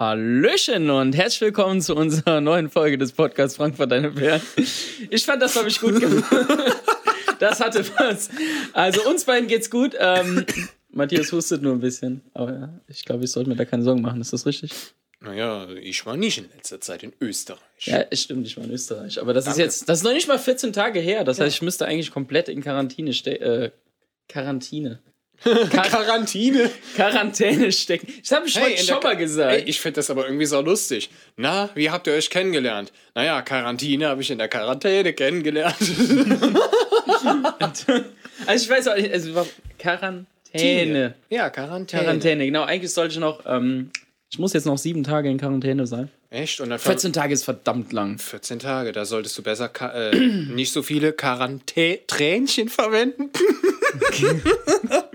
Hallöchen und herzlich willkommen zu unserer neuen Folge des Podcasts Frankfurt Deine Bären. Ich fand, das habe ich gut gemacht. Das hatte was. Also uns beiden geht's gut. Ähm, Matthias hustet nur ein bisschen. Aber ja, ich glaube, ich sollte mir da keine Sorgen machen. Ist das richtig? Naja, ich war nicht in letzter Zeit in Österreich. Ja, stimmt, ich war in Österreich. Aber das Danke. ist jetzt, das ist noch nicht mal 14 Tage her. Das ja. heißt, ich müsste eigentlich komplett in Quarantäne stecken. Äh, Quarantäne. Quarantäne. Quarantäne stecken. Ich habe schon, hey, schon mal gesagt. Ey, ich finde das aber irgendwie so lustig. Na, wie habt ihr euch kennengelernt? Naja, Quarantäne habe ich in der Quarantäne kennengelernt. also ich weiß auch nicht, also Quarantäne. Ja, Quarantäne. Quarantäne, genau. Eigentlich sollte ich noch, ähm, ich muss jetzt noch sieben Tage in Quarantäne sein. Echt? Und dann 14 Tage ist verdammt lang. 14 Tage, da solltest du besser äh, nicht so viele Quarantänchen verwenden.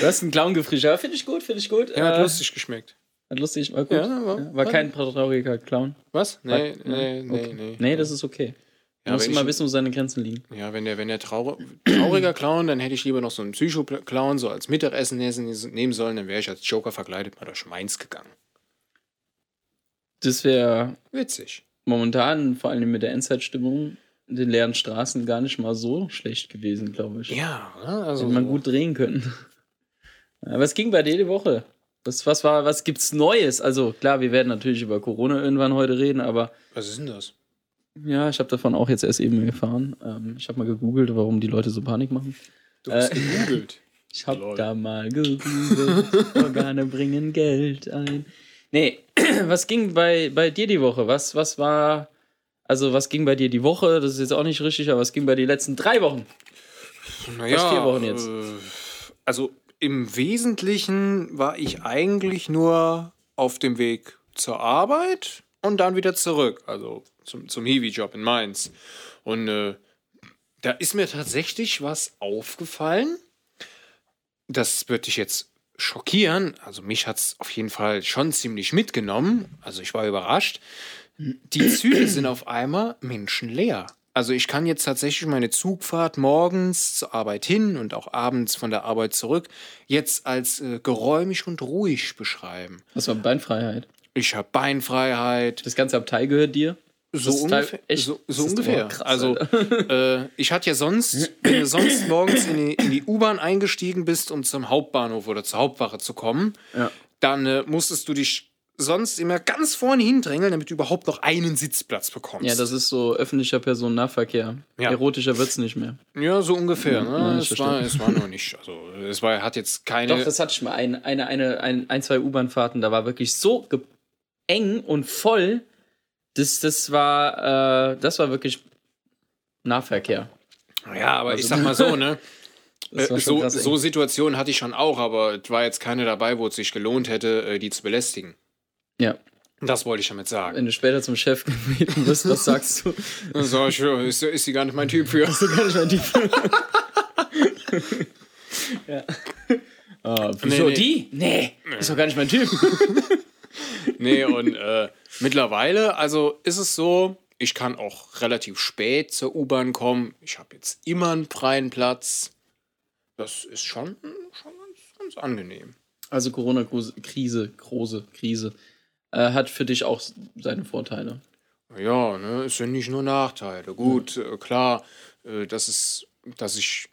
du hast einen Clown gefrischt, finde ich gut, finde ich gut. Ja, hat äh, lustig geschmeckt. Hat lustig, war gut. Ja, war, ja, war kein trauriger Clown. Was? Nee, war, nee, nee, okay. nee. Nee, das ist okay. Ja, muss immer wissen, wo seine Grenzen liegen. Ja, wenn der, wenn der traurig, trauriger Clown, dann hätte ich lieber noch so einen Psycho-Clown so als Mittagessen nehmen sollen, dann wäre ich als Joker verkleidet mal durch Mainz gegangen. Das wäre witzig. Momentan, vor allem mit der Endzeitstimmung, in den leeren Straßen gar nicht mal so schlecht gewesen, glaube ich. Ja, ne? also. Hätte man gut drehen können. Es ging bei dir die Woche. Was, was, war, was gibt's Neues? Also klar, wir werden natürlich über Corona irgendwann heute reden, aber. Was ist denn das? Ja, ich habe davon auch jetzt erst eben erfahren. Ähm, ich habe mal gegoogelt, warum die Leute so Panik machen. Du hast äh, gegoogelt. ich habe da mal gegoogelt. Organe bringen Geld ein. Nee, was ging bei, bei dir die Woche? Was, was war, also was ging bei dir die Woche? Das ist jetzt auch nicht richtig, aber was ging bei dir die letzten drei Wochen? Naja, Fast vier Wochen jetzt. Äh, also im Wesentlichen war ich eigentlich nur auf dem Weg zur Arbeit und dann wieder zurück, also zum, zum Hiwi-Job in Mainz. Und äh, da ist mir tatsächlich was aufgefallen. Das würde ich jetzt schockieren. Also mich hat es auf jeden Fall schon ziemlich mitgenommen. Also ich war überrascht. Die Züge sind auf einmal menschenleer. Also ich kann jetzt tatsächlich meine Zugfahrt morgens zur Arbeit hin und auch abends von der Arbeit zurück jetzt als äh, geräumig und ruhig beschreiben. Was war Beinfreiheit? Ich habe Beinfreiheit. Das ganze Abteil gehört dir? So ungefähr. So, so ungefähr. Krass, also, äh, ich hatte ja sonst, wenn du sonst morgens in die, in die U-Bahn eingestiegen bist, um zum Hauptbahnhof oder zur Hauptwache zu kommen, ja. dann äh, musstest du dich sonst immer ganz vorne hindrängeln, damit du überhaupt noch einen Sitzplatz bekommst. Ja, das ist so öffentlicher Personennahverkehr. Ja. Erotischer wird es nicht mehr. Ja, so ungefähr. Ne? Ja, es, war, es war nur nicht. Also, es war, hat jetzt keine. Doch, das hatte ich mal. Ein, eine, eine, ein, ein zwei U-Bahn-Fahrten, da war wirklich so eng und voll das, das war, äh, das war wirklich Nahverkehr. Ja, aber also, ich sag mal so, ne? Äh, so, so Situationen hatte ich schon auch, aber es war jetzt keine dabei, wo es sich gelohnt hätte, äh, die zu belästigen. Ja. Das wollte ich damit sagen. Wenn du später zum Chef gebeten wirst, was sagst du? Sag ich, ist, ist sie gar nicht mein Typ für. Ist sie gar nicht mein Typ für. ja. Oh, wieso nee, nee. die? Nee, nee, ist doch gar nicht mein Typ. nee, und äh, Mittlerweile, also ist es so, ich kann auch relativ spät zur U-Bahn kommen. Ich habe jetzt immer einen freien Platz. Das ist schon, schon ganz, ganz angenehm. Also Corona-Krise, große Krise, äh, hat für dich auch seine Vorteile. Ja, ne, es sind nicht nur Nachteile. Gut, äh, klar, äh, dass, es, dass ich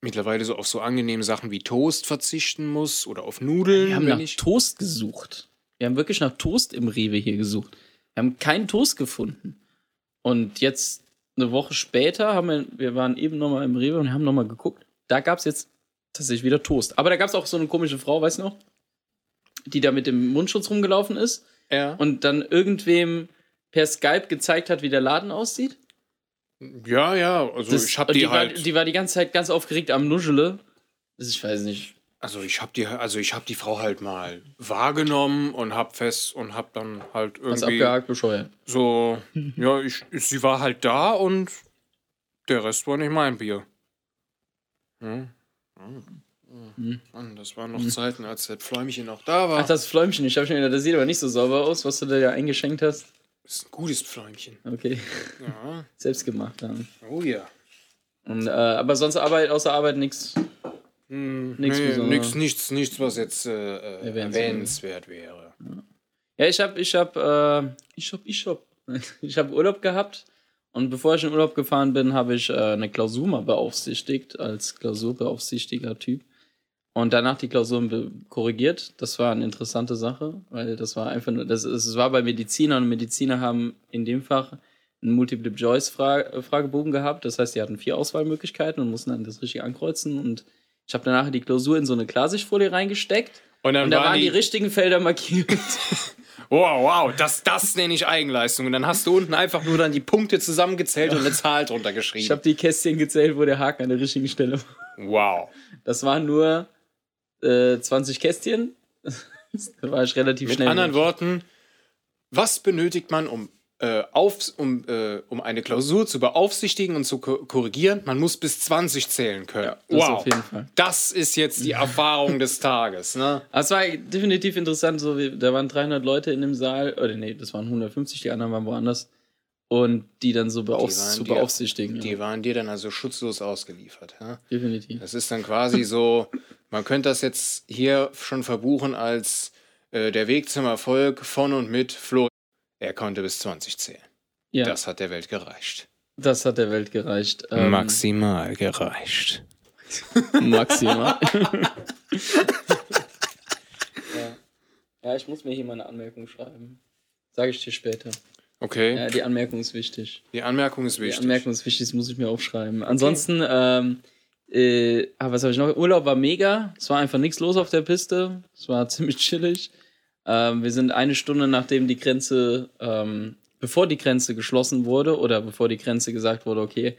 mittlerweile so auf so angenehme Sachen wie Toast verzichten muss oder auf Nudeln. Wir haben nach ich... Toast gesucht. Wir haben wirklich nach Toast im Rewe hier gesucht. Wir haben keinen Toast gefunden. Und jetzt eine Woche später haben wir, wir waren eben nochmal im Rewe und haben nochmal geguckt. Da gab es jetzt tatsächlich wieder Toast. Aber da gab es auch so eine komische Frau, weißt du noch? Die da mit dem Mundschutz rumgelaufen ist. Ja. Und dann irgendwem per Skype gezeigt hat, wie der Laden aussieht. Ja, ja, also das, ich hab die, die halt. War, die war die ganze Zeit ganz aufgeregt am Nuschele. Ich weiß nicht. Also ich habe die, also ich habe die Frau halt mal wahrgenommen und hab fest und hab dann halt irgendwie. Was abgehakt, bescheuert. So, ja, ich, sie war halt da und der Rest war nicht mein Bier. Hm? Hm. Hm. Mann, das waren noch hm. Zeiten, als das Fläumchen noch da war. Ach, das Fläumchen, ich habe schon gedacht, das sieht aber nicht so sauber aus, was du da ja eingeschenkt hast. Das ist ein gutes Fläumchen. Okay. Ja. Selbst gemacht dann. Oh ja. Und, äh, aber sonst Arbeit, außer Arbeit nichts. Hm, nichts, nee, nichts, nichts, nichts, was jetzt äh, äh erwähnenswert wäre. Ja, ich habe, ich habe, äh, ich habe, ich habe, ich habe Urlaub gehabt und bevor ich in Urlaub gefahren bin, habe ich äh, eine Klausur mal beaufsichtigt als Klausurbeaufsichtiger Typ und danach die Klausuren korrigiert. Das war eine interessante Sache, weil das war einfach nur, das, das war bei Medizinern und Mediziner haben in dem Fach einen Multiple-Choice-Fragebogen gehabt. Das heißt, die hatten vier Auswahlmöglichkeiten und mussten dann das richtig ankreuzen. Und ich habe danach die Klausur in so eine Klarsichtfolie reingesteckt. Und, dann und da waren die, die richtigen Felder markiert. Wow, wow, das, das nenne ich Eigenleistung. Und dann hast du unten einfach nur dann die Punkte zusammengezählt und eine Zahl drunter geschrieben. Ich habe die Kästchen gezählt, wo der Haken an der richtigen Stelle war. Wow. Das waren nur äh, 20 Kästchen. da war ich relativ Mit schnell. Mit anderen Worten, was benötigt man, um äh, auf, um, äh, um eine Klausur zu beaufsichtigen und zu ko korrigieren, man muss bis 20 zählen können. Ja, das wow. Das ist jetzt die Erfahrung des Tages. Ne? Es war definitiv interessant. So wie, da waren 300 Leute in dem Saal. Oder nee, das waren 150, die anderen waren woanders. Und die dann so beauf zu beaufsichtigen. Die ja. waren dir dann also schutzlos ausgeliefert. Ja? Definitiv. Das ist dann quasi so, man könnte das jetzt hier schon verbuchen als äh, der Weg zum Erfolg von und mit Flo er konnte bis 20 zählen. Ja. Das hat der Welt gereicht. Das hat der Welt gereicht. Ähm, Maximal gereicht. Maximal. ja. ja, ich muss mir hier mal eine Anmerkung schreiben. Sage ich dir später. Okay. Ja, die Anmerkung ist wichtig. Die Anmerkung ist wichtig. Die Anmerkung ist wichtig, das muss ich mir aufschreiben. Okay. Ansonsten, ähm, äh, ah, was habe ich noch? Urlaub war mega. Es war einfach nichts los auf der Piste. Es war ziemlich chillig. Ähm, wir sind eine Stunde nachdem die Grenze, ähm, bevor die Grenze geschlossen wurde oder bevor die Grenze gesagt wurde, okay,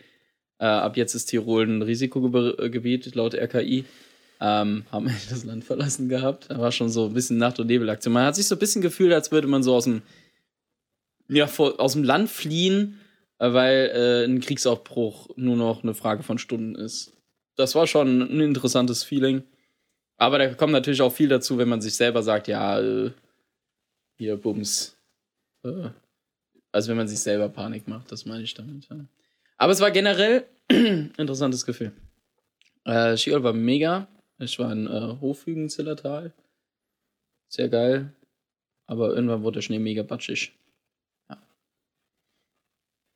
äh, ab jetzt ist Tirol ein Risikogebiet laut RKI, ähm, haben wir das Land verlassen gehabt. Da war schon so ein bisschen Nacht- und Nebelaktion. Man hat sich so ein bisschen gefühlt, als würde man so aus dem, ja, vor, aus dem Land fliehen, äh, weil äh, ein Kriegsaufbruch nur noch eine Frage von Stunden ist. Das war schon ein interessantes Feeling. Aber da kommt natürlich auch viel dazu, wenn man sich selber sagt, ja, äh, hier, Bums. Äh, also wenn man sich selber Panik macht, das meine ich damit. Ja. Aber es war generell interessantes Gefühl. Äh, Skiurlaub war mega. Ich war in äh, Hofhügen-Zillertal. Sehr geil. Aber irgendwann wurde der Schnee mega batschig. Ja,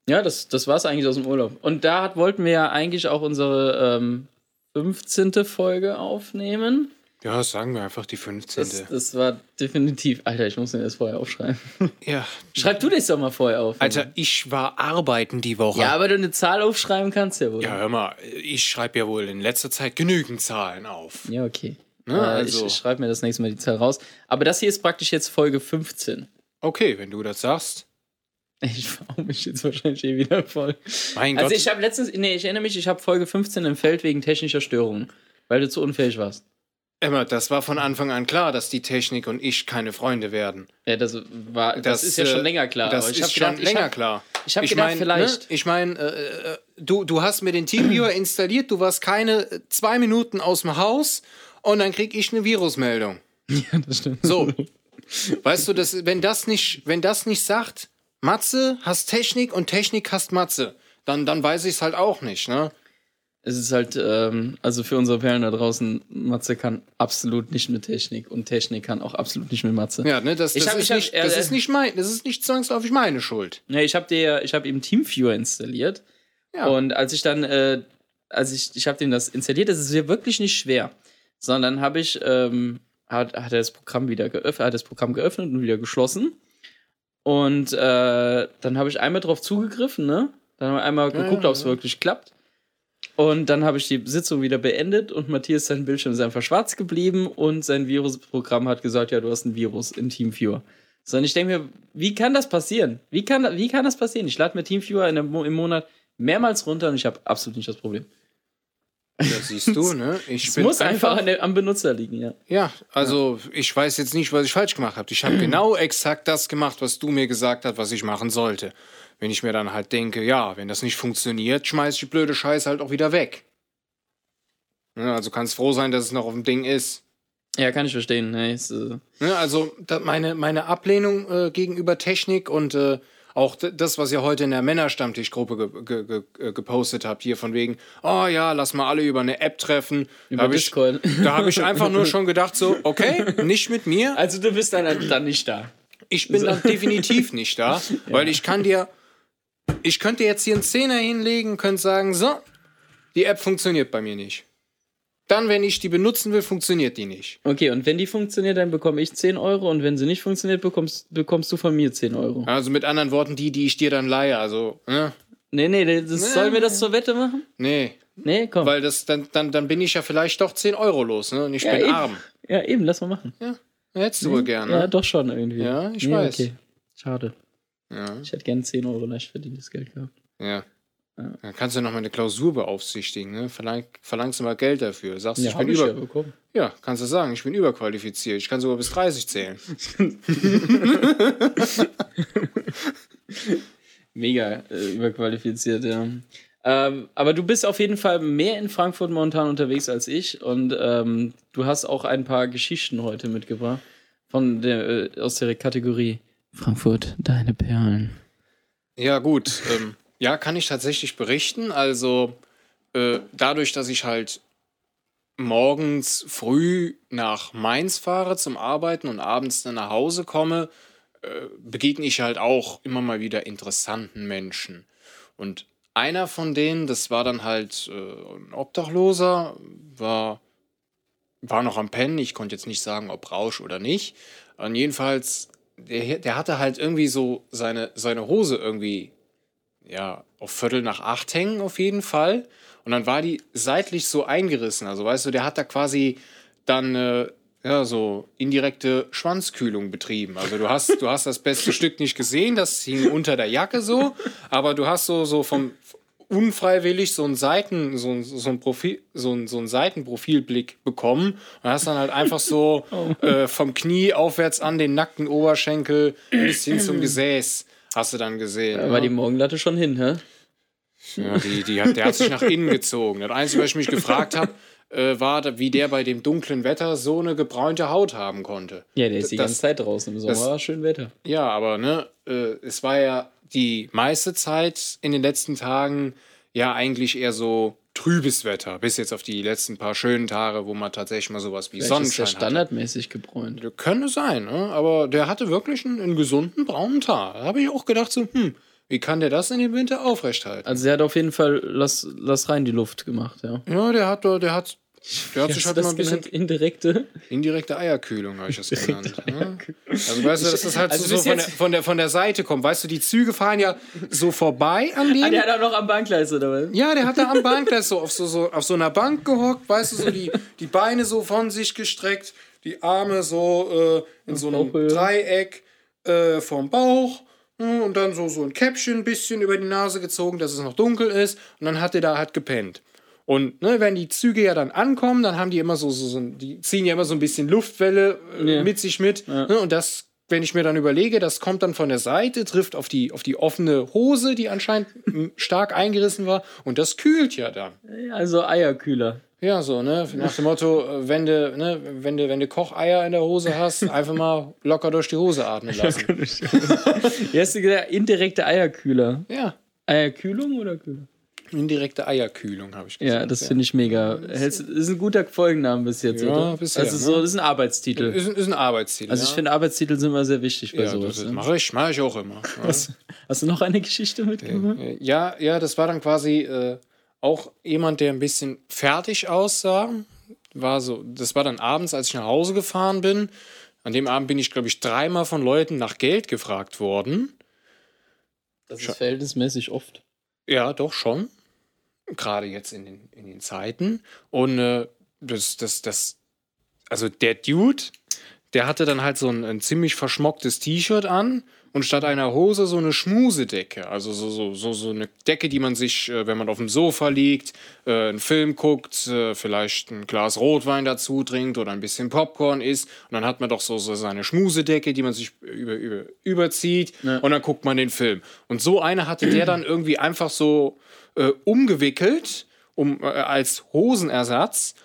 ja das, das war es eigentlich aus dem Urlaub. Und da hat, wollten wir ja eigentlich auch unsere ähm, 15. Folge aufnehmen. Ja, sagen wir einfach die 15. Das, das, war definitiv. Alter, ich muss mir das vorher aufschreiben. Ja. Schreib du das doch mal vorher auf. Alter, ich war arbeiten die Woche. Ja, aber du eine Zahl aufschreiben kannst ja wohl. Ja, hör mal, ich schreibe ja wohl in letzter Zeit genügend Zahlen auf. Ja, okay. Ne, also. Ich, ich schreibe mir das nächste Mal die Zahl raus. Aber das hier ist praktisch jetzt Folge 15. Okay, wenn du das sagst. Ich fahre mich jetzt wahrscheinlich eh wieder voll. Mein also Gott. Also ich habe letztens, nee, ich erinnere mich, ich habe Folge 15 im Feld wegen technischer Störungen, weil du zu unfähig warst. Emma, das war von Anfang an klar, dass die Technik und ich keine Freunde werden. Ja, das war, das, das ist ja schon äh, länger klar. Das ist schon gedacht, länger hab, klar. Ich habe gedacht, mein, vielleicht. Ne, ich meine, äh, äh, du, du hast mir den Teamviewer installiert, du warst keine zwei Minuten aus dem Haus und dann krieg ich eine Virusmeldung. Ja, das stimmt. So. weißt du, das, wenn das nicht, wenn das nicht sagt, Matze hast Technik und Technik hast Matze, dann, dann weiß ich es halt auch nicht, ne? Es ist halt, ähm, also für unsere Perlen da draußen, Matze kann absolut nicht mit Technik und Technik kann auch absolut nicht mit Matze. Ja, ne, das, das, hab, ist, hab, nicht, das äh, ist nicht mein, das ist nicht zwangsläufig meine Schuld. Ja, ich habe dir, ich habe ihm Teamviewer installiert ja. und als ich dann, äh, als ich, ich habe ihm das installiert, das ist ja wirklich nicht schwer, sondern habe ich, ähm, hat, hat er das Programm wieder geöffnet, hat das Programm geöffnet und wieder geschlossen und äh, dann habe ich einmal drauf zugegriffen, ne? Dann haben wir einmal geguckt, ja, ob es wirklich klappt. Und dann habe ich die Sitzung wieder beendet und Matthias, sein Bildschirm ist einfach schwarz geblieben und sein Virusprogramm hat gesagt, ja, du hast ein Virus in TeamViewer. So, und ich denke mir, wie kann das passieren? Wie kann, wie kann das passieren? Ich lade mir TeamViewer in der, im Monat mehrmals runter und ich habe absolut nicht das Problem. Ja, siehst du, ne? Ich es muss einfach, einfach der, am Benutzer liegen, ja. Ja, also ja. ich weiß jetzt nicht, was ich falsch gemacht habe. Ich habe genau exakt das gemacht, was du mir gesagt hast, was ich machen sollte. Wenn ich mir dann halt denke, ja, wenn das nicht funktioniert, schmeiß ich die blöde Scheiße halt auch wieder weg. Ja, also kannst froh sein, dass es noch auf dem Ding ist. Ja, kann ich verstehen. Nee, ist, äh ja, also meine, meine Ablehnung äh, gegenüber Technik und äh, auch das, was ihr heute in der Männerstammtischgruppe ge ge ge äh, gepostet habt, hier von wegen, oh ja, lass mal alle über eine App treffen. Über da Discord. Ich, da habe ich einfach nur schon gedacht, so, okay, nicht mit mir. Also du bist dann, dann nicht da. Ich bin dann definitiv nicht da, weil ich kann dir, ich könnte jetzt hier einen Zehner hinlegen, könnte sagen, so, die App funktioniert bei mir nicht. Dann, wenn ich die benutzen will, funktioniert die nicht. Okay, und wenn die funktioniert, dann bekomme ich 10 Euro und wenn sie nicht funktioniert, bekommst, bekommst du von mir 10 Euro. Also mit anderen Worten, die, die ich dir dann leihe, also, ne? Nee, nee, das, nee. sollen wir das zur Wette machen? Nee. Nee, komm. Weil das, dann, dann, dann bin ich ja vielleicht doch 10 Euro los, ne? Und ich ja, bin eben. arm. Ja, eben, lass mal machen. Ja. Hättest du nee? wohl gerne. Ja, doch schon irgendwie. Ja, ich nee, weiß. Okay. Schade. Ja. Ich hätte gerne 10 Euro leicht verdientes Geld gehabt. Ja. Ja. Dann kannst du noch mal eine Klausur beaufsichtigen, ne? Verlang, verlangst du mal Geld dafür. Sagst, ja, ich bin ich über. Ja, bekommen. ja, kannst du sagen, ich bin überqualifiziert. Ich kann sogar bis 30 zählen. Mega äh, überqualifiziert, ja. Ähm, aber du bist auf jeden Fall mehr in Frankfurt momentan unterwegs als ich und ähm, du hast auch ein paar Geschichten heute mitgebracht von der, äh, aus der Kategorie Frankfurt, deine Perlen. Ja, gut. Ähm, ja, kann ich tatsächlich berichten. Also, äh, dadurch, dass ich halt morgens früh nach Mainz fahre zum Arbeiten und abends dann nach Hause komme, äh, begegne ich halt auch immer mal wieder interessanten Menschen. Und einer von denen, das war dann halt äh, ein Obdachloser, war, war noch am Pennen. Ich konnte jetzt nicht sagen, ob Rausch oder nicht. Und jedenfalls, der, der hatte halt irgendwie so seine, seine Hose irgendwie, ja, auf Viertel nach acht hängen auf jeden Fall. Und dann war die seitlich so eingerissen. Also weißt du, der hat da quasi dann äh, ja, so indirekte Schwanzkühlung betrieben. Also du hast, du hast das beste Stück nicht gesehen, das hing unter der Jacke so, aber du hast so, so vom unfreiwillig so ein Seiten, so ein, so ein Profil, so ein, so ein Seitenprofilblick bekommen und hast dann halt einfach so oh. äh, vom Knie aufwärts an den nackten Oberschenkel bis hin zum Gesäß hast du dann gesehen. Da war die Morgenlatte schon hin, hä? Ja, die, die hat, der hat sich nach innen gezogen. Das Einzige, was ich mich gefragt habe, äh, war, wie der bei dem dunklen Wetter so eine gebräunte Haut haben konnte. Ja, der ist die das, ganze Zeit draußen im Sommer, das, war schön Wetter. Ja, aber ne, äh, es war ja die meiste Zeit in den letzten Tagen ja eigentlich eher so trübes Wetter, bis jetzt auf die letzten paar schönen Tage, wo man tatsächlich mal sowas wie Vielleicht Sonnenschein ist der standardmäßig hatte. gebräunt. Könnte sein, ne? aber der hatte wirklich einen, einen gesunden braunen Tag. Da habe ich auch gedacht so, hm, wie kann der das in dem Winter aufrechthalten? Also er hat auf jeden Fall lass, lass rein die Luft gemacht, ja. Ja, der hat, der hat der hat sich halt mal ein bisschen. Indirekte? Indirekte Eierkühlung habe ich das genannt. Ja? Also weißt du, dass das halt also so, von, der, von, der, von der Seite kommt. Weißt du, die Züge fahren ja so vorbei an dem. Ah, der hat auch noch am Bankgleis, oder was? Ja, der hat da am Bankgleis so auf so, so, auf so einer Bank gehockt, weißt du, so die, die Beine so von sich gestreckt, die Arme so äh, in so einem Dreieck äh, vom Bauch hm, und dann so, so ein Käppchen ein bisschen über die Nase gezogen, dass es noch dunkel ist und dann hat er da halt gepennt. Und ne, wenn die Züge ja dann ankommen, dann haben die immer so, so, so die ziehen ja immer so ein bisschen Luftwelle äh, ja. mit sich mit. Ja. Ne, und das, wenn ich mir dann überlege, das kommt dann von der Seite, trifft auf die, auf die offene Hose, die anscheinend stark eingerissen war. Und das kühlt ja dann. Also Eierkühler. Ja, so, ne? Nach dem Motto, äh, wenn du, ne, wenn du, wenn du Kocheier in der Hose hast, einfach mal locker durch die Hose atmen lassen. Wie hast du gesagt? Indirekte Eierkühler. Ja. Eierkühlung oder Kühler? Indirekte Eierkühlung, habe ich gesagt. Ja, das finde ich mega. Das ist ein guter Folgenname bis jetzt, ja, oder? Bisher, also so, das ist ein Arbeitstitel. Ist, ist ein Arbeitstitel. Also ich finde, Arbeitstitel sind immer sehr wichtig bei ja, sowas. Das, das mache ich, mach ich auch immer. hast, hast, du noch eine Geschichte mitgebracht? Ja, ja, das war dann quasi äh, auch jemand, der ein bisschen fertig aussah. War so, das war dann abends, als ich nach Hause gefahren bin. An dem Abend bin ich, glaube ich, dreimal von Leuten nach Geld gefragt worden. Das ist verhältnismäßig oft. Ja, doch schon gerade jetzt in den, in den Zeiten. Und äh, das, das, das, also der Dude, der hatte dann halt so ein, ein ziemlich verschmocktes T-Shirt an und statt einer Hose so eine Schmusedecke. Also so, so, so, so eine Decke, die man sich, äh, wenn man auf dem Sofa liegt, äh, einen Film guckt, äh, vielleicht ein Glas Rotwein dazu trinkt oder ein bisschen Popcorn isst. Und dann hat man doch so, so seine Schmusedecke, die man sich über, über, überzieht ja. und dann guckt man den Film. Und so eine hatte der dann irgendwie einfach so äh, umgewickelt um, äh, als Hosenersatz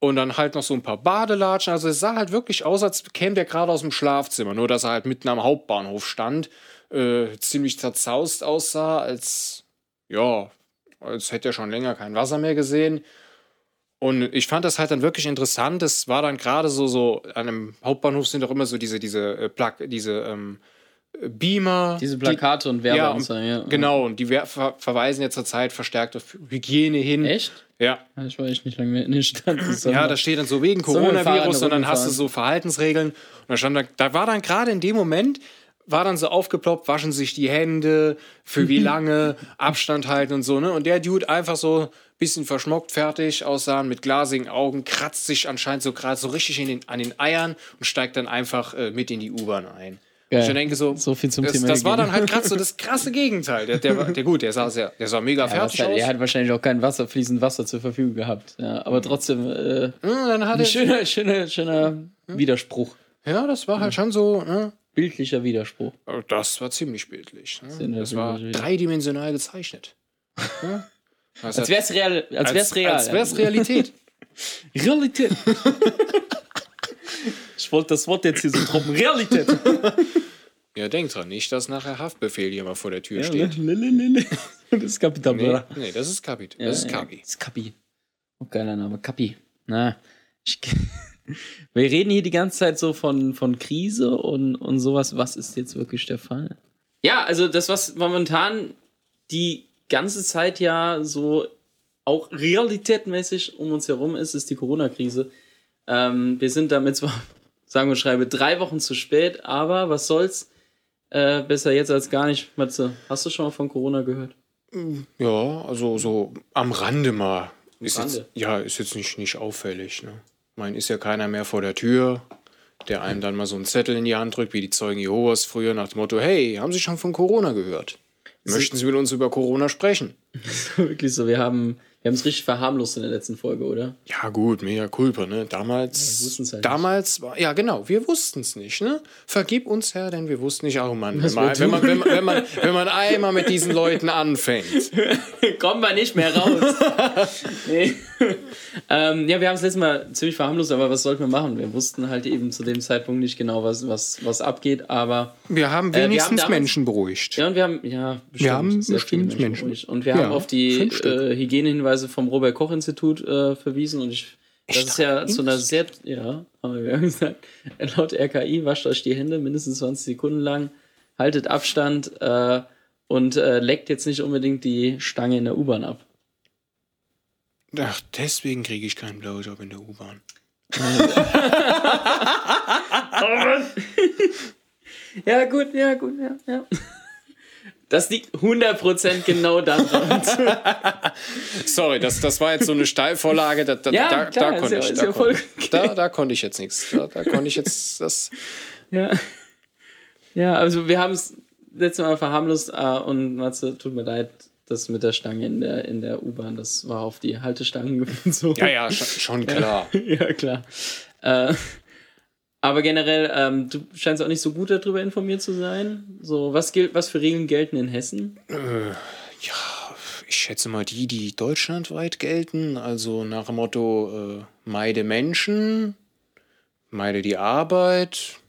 und dann halt noch so ein paar Badelatschen. Also es sah halt wirklich aus, als käme der gerade aus dem Schlafzimmer, nur dass er halt mitten am Hauptbahnhof stand, äh, ziemlich zerzaust aussah, als ja, als hätte er schon länger kein Wasser mehr gesehen. Und ich fand das halt dann wirklich interessant. Das war dann gerade so, so, an einem Hauptbahnhof sind doch immer so diese, diese, äh, Plak diese ähm, Beamer. Diese Plakate die, und Werbe ja, und ja. Genau, und die ver verweisen ja zurzeit verstärkt auf Hygiene hin. Echt? Ja. ja ich war echt nicht lange mehr in den Stand. Ja, da steht dann so wegen Coronavirus und dann hast du so Verhaltensregeln. Und da stand da, da war dann gerade in dem Moment, war dann so aufgeploppt, waschen sich die Hände, für wie lange, Abstand halten und so, ne? Und der Dude einfach so bisschen verschmockt fertig aussahen, mit glasigen Augen, kratzt sich anscheinend so gerade so richtig in den, an den Eiern und steigt dann einfach äh, mit in die U-Bahn ein. Geil. Ich denke so, so viel zum das, Thema das war dann halt gerade so das krasse Gegenteil. Der, der, der gut, der sah sehr, der sah mega Ja, fertig aus. er hat wahrscheinlich auch kein Wasser, fließend Wasser zur Verfügung gehabt. Ja, aber trotzdem äh, Ja, dann hat ein er, schöner, schöner, schöner Widerspruch. ja, das war halt schon so, ne? Bildlicher Widerspruch. Oh, Das war ziemlich bildlich. Ne? Das war dreidimensional gezeichnet. Ja? Das Als hat- wär's real. Als wär's real. Als wär's Realität. Realität. ich wollte das Wort jetzt hier so droppen. Realität. ja, denk dran, nicht, dass nachher Haftbefehl hier mal vor der Tür Ja, steht. lelelele. das ist Kapital, Nee, Bruder. nee, das ist Kapi. Ja, Das ist ja, Kapi. Das ist Kapi. Oh, geiler Name. Kapi. Na, ich, wir reden hier die ganze Zeit so von, von Krise und, und sowas. Was ist jetzt wirklich der Fall? Ja, also das, was momentan die ganze Zeit ja so auch realitätmäßig um uns herum ist, ist die Corona-Krise. Ähm, wir sind damit zwar, sagen wir schreibe, drei Wochen zu spät, aber was soll's? Äh, besser jetzt als gar nicht. Matze, hast du schon mal von Corona gehört? Ja, also so am Rande mal. Ist Rande? Jetzt, ja, ist jetzt nicht, nicht auffällig. Ne? Ich meine, ist ja keiner mehr vor der Tür, der einem dann mal so einen Zettel in die Hand drückt, wie die Zeugen Jehovas früher nach dem Motto: Hey, haben Sie schon von Corona gehört? Möchten Sie mit uns über Corona sprechen? Wirklich so, wir haben wir haben es richtig verharmlost in der letzten Folge, oder? Ja, gut, mega culpa, ne? Damals. wir wussten's halt damals war. Ja, genau, wir wussten es nicht, ne? Vergib uns, Herr, denn wir wussten nicht, oh Mann, wenn man, wir wenn, man, wenn, man, wenn, man, wenn man einmal mit diesen Leuten anfängt. Kommen wir nicht mehr raus. nee. ähm, ja, wir haben es letztes Mal ziemlich verharmlost, aber was sollten wir machen? Wir wussten halt eben zu dem Zeitpunkt nicht genau, was, was, was abgeht, aber Wir haben wir haben wenigstens damals- Menschen beruhigt. ja, und wir haben, ja, bestimmt, haben sehr viele bestimmt Menschen. ruhig. Und wir Ja, haben auf die äh, Hygienehinweise vom Robert-Koch-Institut äh, verwiesen und ich, das ist ja zu einer sehr, ja, haben wir gesagt, laut RKI, wascht euch die Hände mindestens 20 Sekunden lang, haltet Abstand äh, und äh, leckt jetzt nicht unbedingt die Stange in der U-Bahn ab. Ach, deswegen kriege ich keinen Blowjob in der U-Bahn. Ja, gut, ja, gut, ja, ja. Das liegt 100% genau daran. Sorry, das, das war jetzt so eine Steilvorlage. Da, da, Ja, da, klar, da, konnte ja- ich, da, ja konnte, okay. da, da konnte ich jetzt nichts. Da, da konnte ich jetzt das. ja. ja, also wir haben es letztes Mal verharmlost äh, und Matze, tut mir leid, das mit der Stange in der, in der U-Bahn, das war auf die Haltestangen so. Ja, ja, schon, schon klar. ja, klar. Äh, aber generell, ähm, du scheinst auch nicht so gut darüber informiert zu sein. So, was gilt, was für Regeln gelten in Hessen? Ja, ich schätze mal die, die deutschlandweit gelten. Also nach dem Motto: äh, meide Menschen, meide die Arbeit,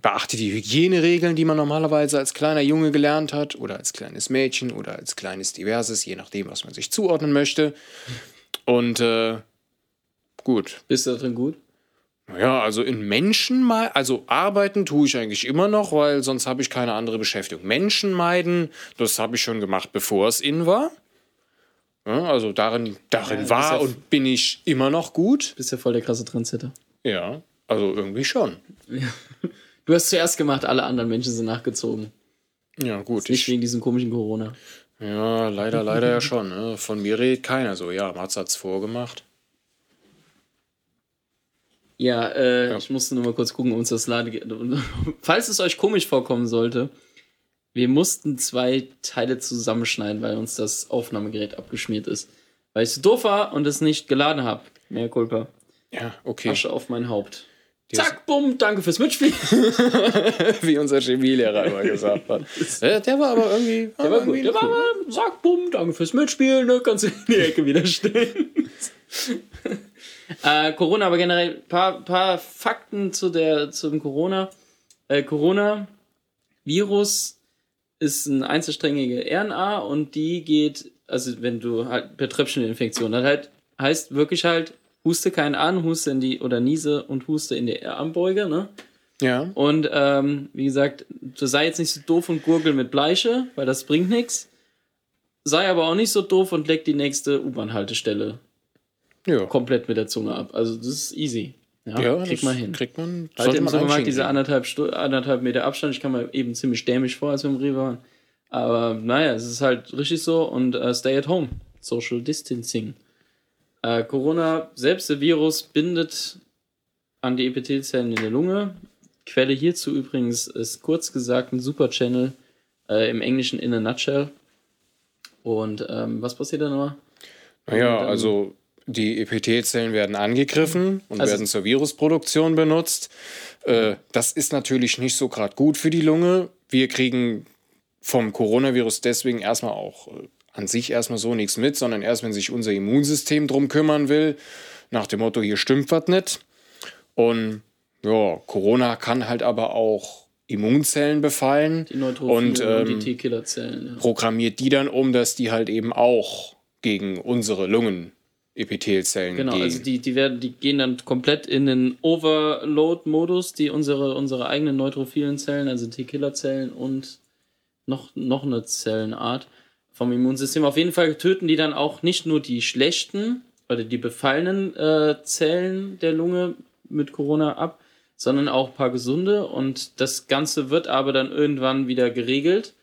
beachte die Hygieneregeln, die man normalerweise als kleiner Junge gelernt hat oder als kleines Mädchen oder als kleines Diverses, je nachdem, was man sich zuordnen möchte. Und äh, gut. Bist du da drin gut? Ja, also in Menschen mal, also arbeiten tue ich eigentlich immer noch, weil sonst habe ich keine andere Beschäftigung. Menschen meiden, das habe ich schon gemacht, bevor es in war. Ja, also darin, darin Ja, war ja- und bin ich immer noch gut. Bist ja voll der krasse Trendsetter. Ja, also irgendwie schon. Du hast zuerst gemacht, alle anderen Menschen sind nachgezogen. Ja, gut. Nicht Ich, wegen diesem komischen Corona. ja, leider, leider ja schon. Ne? Von mir redet keiner so. Ja, Mats hat's vorgemacht. Ja, äh, Ja. ich musste nur mal kurz gucken, um uns das Lade. Falls es euch komisch vorkommen sollte, wir mussten zwei Teile zusammenschneiden, weil uns das Aufnahmegerät abgeschmiert ist. Weil ich so doof war und es nicht geladen habe. Mehr Culpa. Ja, okay. Asche auf mein Haupt. Die Zack, bumm, danke fürs Mitspielen. Wie unser Chemielehrer immer gesagt hat. Äh, Der war aber irgendwie. Der war gut. Der war mal, zack, bumm, danke fürs Mitspielen, ne? Kannst du in die Ecke wieder stellen. Äh, Corona, aber generell paar, paar Fakten zu der, zum Corona. Äh, Corona-Virus ist eine einzelsträngige RNA und die geht, also wenn du halt per Tröpfcheninfektion, hat halt heißt wirklich halt, huste keinen an, huste in die, oder niese und huste in die Armbeuge, ne? Ja. Und ähm, wie gesagt, du sei jetzt nicht so doof und gurgel mit Bleiche, weil das bringt nichts. Sei aber auch nicht so doof und leck die nächste U-Bahn-Haltestelle Ja. komplett mit der Zunge ab. Also das ist easy. Ja, Ja, kriegt man hin. Kriegt man. Halt im Supermarkt diese anderthalb, Stu anderthalb Meter Abstand. Ich kam mir eben ziemlich dämlich vor, als wir im Rewe waren. Aber naja, es ist halt richtig so und äh, stay at home. Social Distancing. Äh, Corona, selbst der Virus bindet an die Epithelzellen in der Lunge. Quelle hierzu übrigens ist kurz gesagt ein Super Channel äh, im Englischen in a nutshell. Und ähm, was passiert da nochmal? Naja, also die Epithelzellen werden angegriffen und Also- werden zur Virusproduktion benutzt. Äh, das ist natürlich nicht so gerade gut für die Lunge. Wir kriegen vom Coronavirus deswegen erstmal auch äh, an sich erstmal so nichts mit, sondern erst, wenn sich unser Immunsystem drum kümmern will, nach dem Motto, hier stimmt was nicht. Und ja, Corona kann halt aber auch Immunzellen befallen Die und, und, ähm, die T-Killerzellen. Ja. programmiert die dann um, dass die halt eben auch gegen unsere Lungenepithelzellen Genau, gehen. also die, die werden, die gehen dann komplett in den Overload-Modus, die unsere, unsere eigenen neutrophilen Zellen, also T-Killer-Zellen und noch, noch eine Zellenart vom Immunsystem. Auf jeden Fall töten die dann auch nicht nur die schlechten oder die befallenen äh, Zellen der Lunge mit Corona ab, sondern auch ein paar gesunde und das Ganze wird aber dann irgendwann wieder geregelt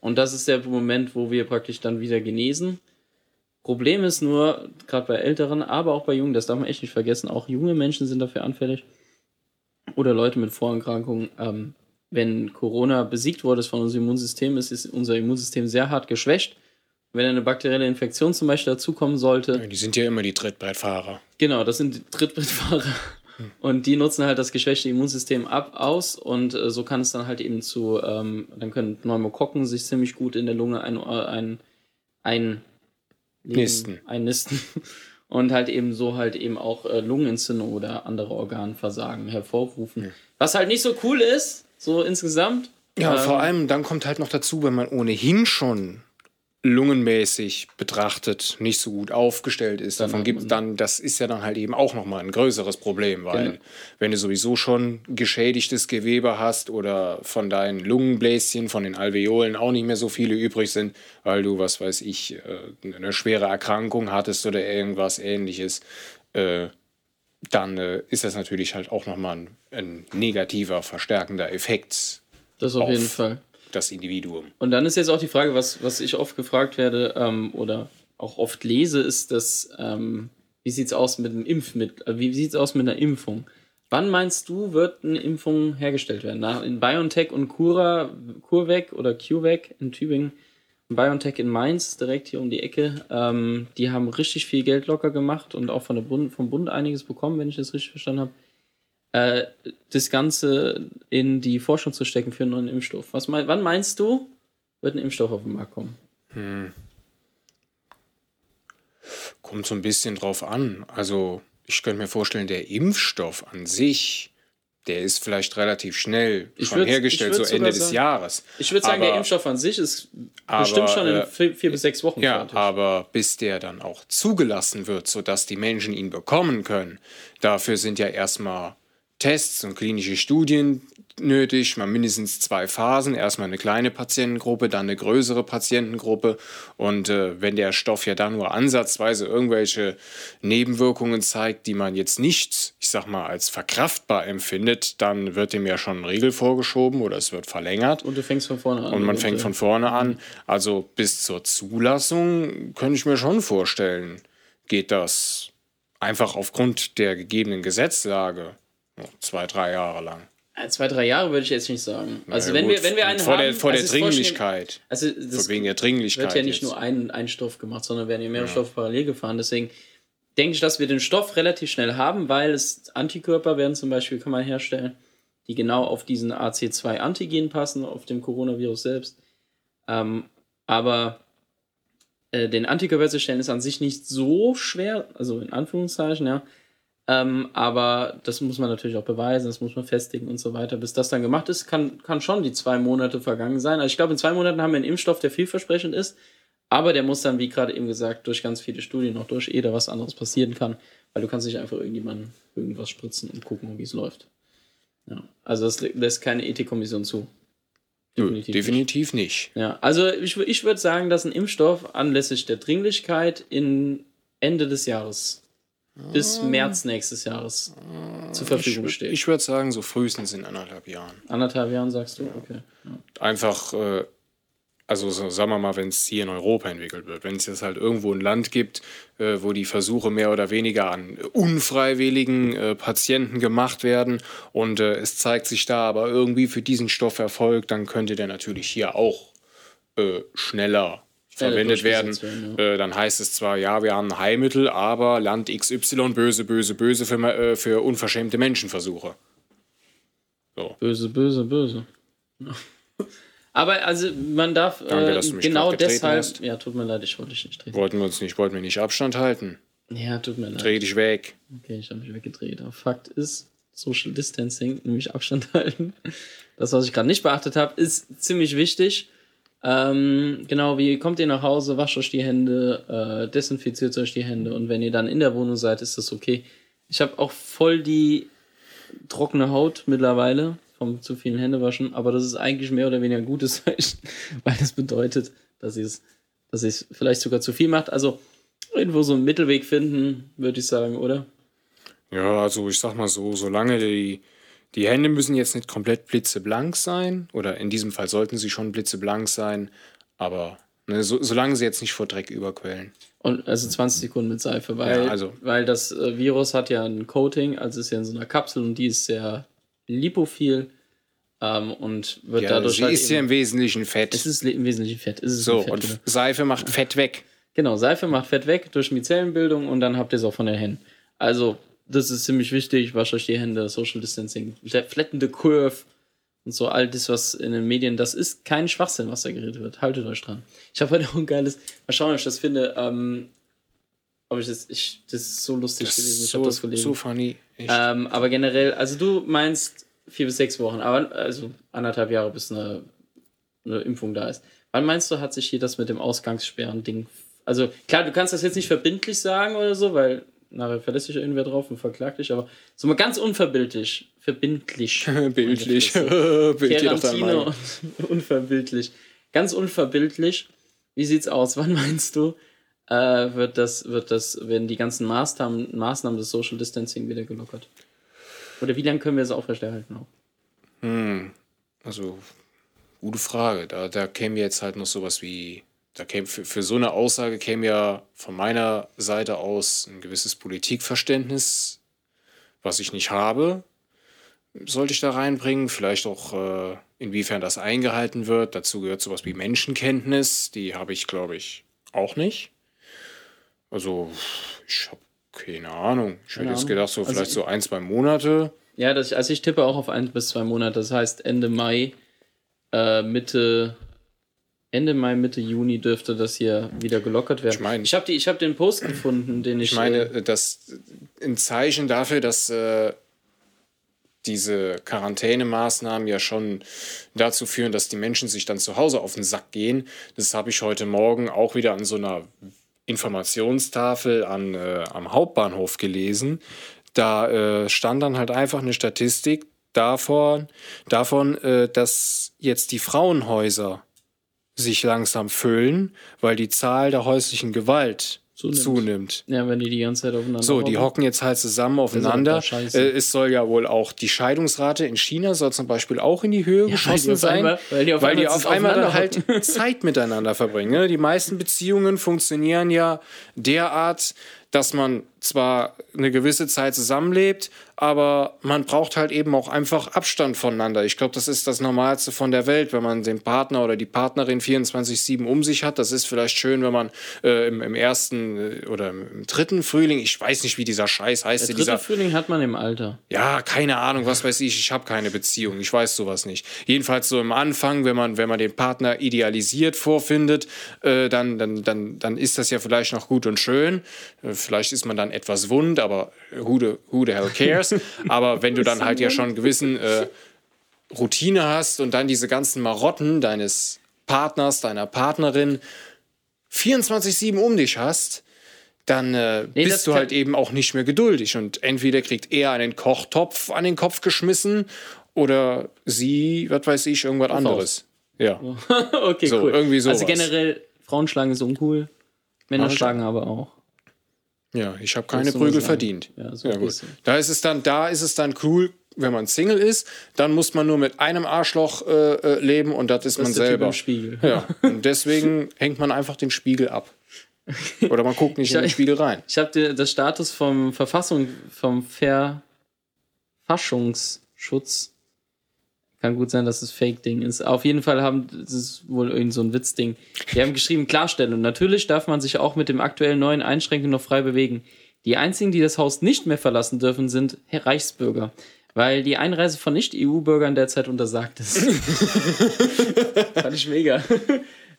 und das ist der Moment, wo wir praktisch dann wieder genesen. Problem ist nur, gerade bei Älteren, aber auch bei Jungen, das darf man echt nicht vergessen, auch junge Menschen sind dafür anfällig. Oder Leute mit Vorerkrankungen. Ähm, wenn Corona besiegt wurde von unserem Immunsystem, ist, ist unser Immunsystem sehr hart geschwächt. Wenn eine bakterielle Infektion zum Beispiel dazukommen sollte, die sind ja immer die Trittbrettfahrer. Genau, das sind die Trittbrettfahrer. Und die nutzen halt das geschwächte Immunsystem ab aus und äh, so kann es dann halt eben zu, ähm, dann können Pneumokokken sich ziemlich gut in der Lunge ein, ein, ein Nisten. einnisten und halt eben so halt eben auch äh, Lungenentzündung oder andere Organversagen hervorrufen. Was halt nicht so cool ist, so insgesamt. Ja, Ähm, vor allem dann kommt halt noch dazu, wenn man ohnehin schon lungenmäßig betrachtet nicht so gut aufgestellt ist. Dann Davon gibt dann, das ist ja dann halt eben auch nochmal ein größeres Problem, weil Genau. wenn du sowieso schon geschädigtes Gewebe hast oder von deinen Lungenbläschen, von den Alveolen auch nicht mehr so viele übrig sind, weil du, was weiß ich, äh, eine schwere Erkrankung hattest oder irgendwas ähnliches, äh, dann äh, ist das natürlich halt auch nochmal ein, ein negativer, verstärkender Effekt Das auf auf jeden Fall. Das Individuum. Und dann ist jetzt auch die Frage, was, was ich oft gefragt werde ähm, oder auch oft lese, ist, dass, ähm, wie sieht's aus mit einem Impfmittel, äh, wie sieht's aus mit einer Impfung? Wann meinst du, wird eine Impfung hergestellt werden? Nach, in BioNTech und Cura, CureVac oder CureVac in Tübingen, BioNTech in Mainz, direkt hier um die Ecke, ähm, die haben richtig viel Geld locker gemacht und auch von der Bund, vom Bund einiges bekommen, wenn ich das richtig verstanden habe äh, das Ganze in die Forschung zu stecken für einen neuen Impfstoff. Was mein, wann meinst du, wird ein Impfstoff auf den Markt kommen? Kommt so ein bisschen drauf an. Also, ich könnte mir vorstellen, der Impfstoff an sich, der ist vielleicht relativ schnell Ich schon würd- hergestellt, so Ende sogar des sagen- Jahres. Ich würde sagen, Aber- der Impfstoff an sich ist aber, bestimmt schon in äh, vier, vier bis sechs Wochen Ja, fertig. aber bis der dann auch zugelassen wird, sodass die Menschen ihn bekommen können, dafür sind ja erstmal Tests und klinische Studien nötig, mal mindestens zwei Phasen. Erstmal eine kleine Patientengruppe, dann eine größere Patientengruppe. Und äh, wenn der Stoff ja dann nur ansatzweise irgendwelche Nebenwirkungen zeigt, die man jetzt nicht, ich sag mal, als verkraftbar empfindet, dann wird dem ja schon ein Riegel vorgeschoben oder es wird verlängert. und du fängst von vorne an. Und man fängt von vorne an. Also bis zur Zulassung könnte ich mir schon vorstellen, geht das einfach aufgrund der gegebenen Gesetzlage zwei, drei Jahre lang. äh, Zwei, drei Jahre würde ich jetzt nicht sagen. Also Ja, wenn, gut, wir, wenn wir einen vor haben... der, vor der also Dringlichkeit. Also das wegen der Dringlichkeit. wird ja nicht jetzt. nur ein, ein Stoff gemacht, sondern werden ja mehrere Stoffe parallel gefahren. Deswegen denke ich, dass wir den Stoff relativ schnell haben, weil es Antikörper werden zum Beispiel, kann man herstellen, die genau auf diesen AC2-Antigen passen, auf dem Coronavirus selbst. Ähm, aber äh, den Antikörper zu stellen ist an sich nicht so schwer, also in Anführungszeichen, ja. Ähm, aber das muss man natürlich auch beweisen, das muss man festigen und so weiter. Bis das dann gemacht ist, kann, kann schon die zwei Monate vergangen sein. Also ich glaube, in zwei Monaten haben wir einen Impfstoff, der vielversprechend ist. Aber der muss dann, wie gerade eben gesagt, durch ganz viele Studien noch durch, ehe da was anderes passieren kann. Weil du kannst nicht einfach irgendjemandem irgendwas spritzen und gucken, wie es läuft. Ja. Also das lässt keine Ethikkommission zu. Definitiv, Definitiv nicht. nicht. Ja, also ich, ich würde sagen, dass ein Impfstoff anlässlich der Dringlichkeit in Ende des Jahres bis. März nächstes Jahres zur Verfügung ich, steht. Ich würde sagen, so frühestens in anderthalb Jahren. Anderthalb Jahren sagst du? Okay. Ja. Einfach, äh, also so, sagen wir mal, wenn es hier in Europa entwickelt wird, wenn es jetzt halt irgendwo ein Land gibt, äh, wo die Versuche mehr oder weniger an unfreiwilligen äh, Patienten gemacht werden und äh, es zeigt sich da aber irgendwie für diesen Stoff Erfolg, dann könnte der natürlich hier auch äh, schneller verwendet werden, ja. Äh, dann heißt es zwar, ja, wir haben ein Heilmittel, aber Land XY böse, böse, böse für, für unverschämte Menschenversuche. So. Böse, böse, böse. Aber also man darf Danke, äh, genau deshalb. Hast. Ja, tut mir leid, ich wollte dich nicht treten. Wollten wir uns nicht, wollten wir nicht Abstand halten. Ja, tut mir leid. Dreh dich weg. Okay, ich habe mich weggedreht. Aber Fakt ist, Social Distancing, nämlich Abstand halten. Das, was ich gerade nicht beachtet habe, ist ziemlich wichtig. Ähm, genau, wie kommt ihr nach Hause, wascht euch die Hände, äh, desinfiziert euch die Hände und wenn ihr dann in der Wohnung seid, ist das okay. Ich habe auch voll die trockene Haut mittlerweile vom zu vielen Händewaschen, aber das ist eigentlich mehr oder weniger ein gutes Zeichen, weil das bedeutet, dass ihr es dass es vielleicht sogar zu viel macht. Also irgendwo so einen Mittelweg finden, würde ich sagen, oder? Ja, also ich sag mal so, solange die, die Hände müssen jetzt nicht komplett blitzeblank sein, oder in diesem Fall sollten sie schon blitzeblank sein, aber ne, so, solange sie jetzt nicht vor Dreck überquellen. Und also 20 Sekunden mit Seife, weil, ja, also. weil das äh, Virus hat ja ein Coating, also ist ja in so einer Kapsel und die ist sehr lipophil ähm, und wird ja, dadurch. Sie halt ist ja im Wesentlichen Fett. Es ist im Wesentlichen Fett. so, Fett, und genau. Seife macht Fett weg. Genau, Seife macht Fett weg durch Mizellenbildung und dann habt ihr es auch von den Händen. Also, das ist ziemlich wichtig. Wascht euch die Hände, Social Distancing, flattende Curve und so all das, was in den Medien, das ist kein Schwachsinn, was da geredet wird. Haltet euch dran. Ich habe heute auch ein geiles, mal schauen, ob ich das finde. Ähm, ob ich das, ich, das ist so lustig das gewesen. Ich so, habe das gelesen. So funny. Ähm, aber generell, also du meinst vier bis sechs Wochen, aber also anderthalb Jahre, bis eine, eine Impfung da ist. Wann meinst du, hat sich hier das mit dem Ausgangssperren-Ding also klar, du kannst das jetzt nicht verbindlich sagen oder so, weil nachher verlässt sich irgendwer drauf und verklagt dich, aber so mal ganz unverbindlich, verbindlich. Bildlich. Und unverbildlich. Ganz unverbildlich. Wie sieht's aus? Wann meinst du, äh, wird das, wird das, werden die ganzen Maßnahmen, Maßnahmen des Social Distancing wieder gelockert? Oder wie lange können wir es aufrechterhalten auch? Hm, also, gute Frage. Da, da käme jetzt halt noch sowas wie da käme für, für so eine Aussage käme ja von meiner Seite aus ein gewisses Politikverständnis, was ich nicht habe, sollte ich da reinbringen. Vielleicht auch, äh, inwiefern das eingehalten wird. Dazu gehört sowas wie Menschenkenntnis. Die habe ich, glaube ich, auch nicht. Also, ich habe keine Ahnung. Ich hätte jetzt gedacht, so also vielleicht so ein, zwei Monate. Ja, das, also ich tippe auch auf ein bis zwei Monate. Das heißt, Ende Mai, äh, Mitte Ende Mai, Mitte Juni dürfte das hier wieder gelockert werden. Ich, mein, ich habe hab den Post gefunden, den ich. Ich meine, äh, das ein Zeichen dafür, dass äh, diese Quarantänemaßnahmen ja schon dazu führen, dass die Menschen sich dann zu Hause auf den Sack gehen. Das habe ich heute Morgen auch wieder an so einer Informationstafel an, äh, am Hauptbahnhof gelesen. Da äh, stand dann halt einfach eine Statistik davon, davon äh, dass jetzt die Frauenhäuser sich langsam füllen, weil die Zahl der häuslichen Gewalt zunimmt. zunimmt. Ja, wenn die die ganze Zeit aufeinander So, die hocken jetzt halt zusammen aufeinander. Äh, es soll ja wohl auch die Scheidungsrate in China soll zum Beispiel auch in die Höhe ja, geschossen sein, einmal, weil die auf weil einmal, die auf einmal halt Zeit miteinander verbringen. Ne? Die meisten Beziehungen funktionieren ja derart, dass man zwar eine gewisse Zeit zusammenlebt, aber man braucht halt eben auch einfach Abstand voneinander. Ich glaube, das ist das Normalste von der Welt, wenn man den Partner oder die Partnerin 24-7 um sich hat. Das ist vielleicht schön, wenn man äh, im, im, ersten äh, oder im, dritten Frühling, ich weiß nicht, wie dieser Scheiß heißt. Der dritte dieser, Frühling hat man im Alter. Ja, keine Ahnung, was weiß ich. Ich habe keine Beziehung, ich weiß sowas nicht. Jedenfalls so im Anfang, wenn man, wenn man den Partner idealisiert vorfindet, äh, dann, dann, dann, dann ist das ja vielleicht noch gut und schön. Äh, vielleicht ist man dann etwas wund, aber who the, who the hell cares? Aber wenn du dann halt ja schon einen gewissen äh, Routine hast und dann diese ganzen Marotten deines Partners, deiner Partnerin 24-7 um dich hast, dann äh, nee, bist du halt eben auch nicht mehr geduldig. Und entweder kriegt er einen Kochtopf an den Kopf geschmissen oder sie, was weiß ich, irgendwas Auf anderes. Ja. okay, so, cool. Irgendwie sowas. Also generell, Frauen schlagen ist uncool, Männer schlagen aber auch. Ja, ich habe keine Prügel verdient. Ja, so ja gut. Da ist es dann, da ist es dann cool, wenn man Single ist, dann muss man nur mit einem Arschloch äh, äh leben und das ist das man ist selber. Typ Spiegel. Ja, und deswegen hängt man einfach den Spiegel ab. Oder man guckt nicht ich, in den Spiegel rein. Ich habe das Status vom Verfassung, vom Verfassungsschutz. Kann gut sein, dass es Fake-Ding ist. Auf jeden Fall haben, das ist wohl irgend so ein Witzding. Die haben geschrieben, Klarstellung. Natürlich darf man sich auch mit dem aktuellen neuen Einschränkungen noch frei bewegen. Die einzigen, die das Haus nicht mehr verlassen dürfen, sind Reichsbürger weil die Einreise von Nicht-EU-Bürgern derzeit untersagt ist. Fand ich mega.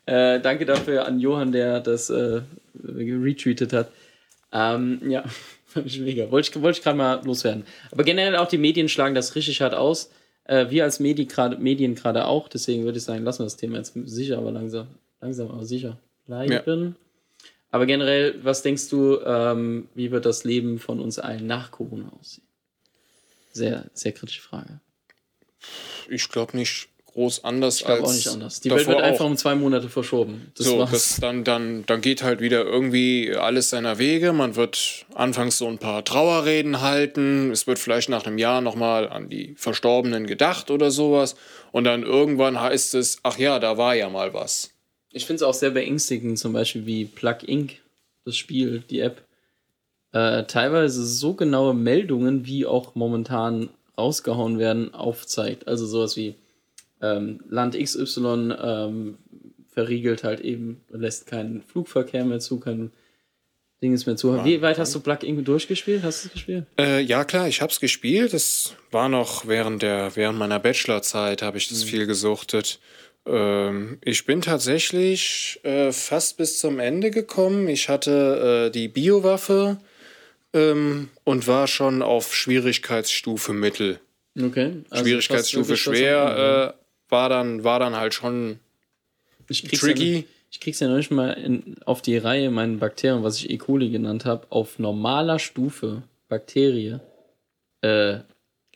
Äh, danke dafür an Johann, der das äh, retweetet hat. Ähm, ja, fand ich mega. Wollte ich, wollte ich gerade mal loswerden. Aber generell auch die Medien schlagen das richtig hart aus. Äh, wir als Medi grad, Medien gerade auch. Deswegen würde ich sagen, lassen wir das Thema jetzt sicher, aber langsam, langsam aber sicher bleiben. Ja. Aber generell, was denkst du, ähm, wie wird das Leben von uns allen nach Corona aussehen? Sehr, sehr kritische Frage. Ich glaube nicht groß anders ich als. auch nicht anders. Die Welt wird einfach auch. um zwei Monate verschoben. Das so, das dann, dann, dann geht halt wieder irgendwie alles seiner Wege. Man wird anfangs so ein paar Trauerreden halten. Es wird vielleicht nach einem Jahr nochmal an die Verstorbenen gedacht oder sowas. Und dann irgendwann heißt es, ach ja, da war ja mal was. Ich finde es auch sehr beängstigend, zum Beispiel wie Plug Inc., das Spiel, die App äh, teilweise so genaue Meldungen, wie auch momentan rausgehauen werden, aufzeigt. Also sowas wie ähm, Land XY ähm, verriegelt halt eben, lässt keinen Flugverkehr mehr zu, kein Ding ist mehr zu. Wie weit hast du Plug irgendwie durchgespielt? Hast du es gespielt? Äh, ja, klar, ich habe es gespielt. Das war noch während, der, während meiner Bachelorzeit, habe ich das mhm. viel gesuchtet. Ähm, ich bin tatsächlich äh, fast bis zum Ende gekommen. Ich hatte äh, die Biowaffe ähm, und war schon auf Schwierigkeitsstufe Mittel. Okay. Also Schwierigkeitsstufe schwer äh, war, dann, war dann halt schon ich tricky. Ja ich krieg's ja noch nicht mal in, auf die Reihe, meinen Bakterien, was ich E. coli genannt habe, auf normaler Stufe Bakterie äh,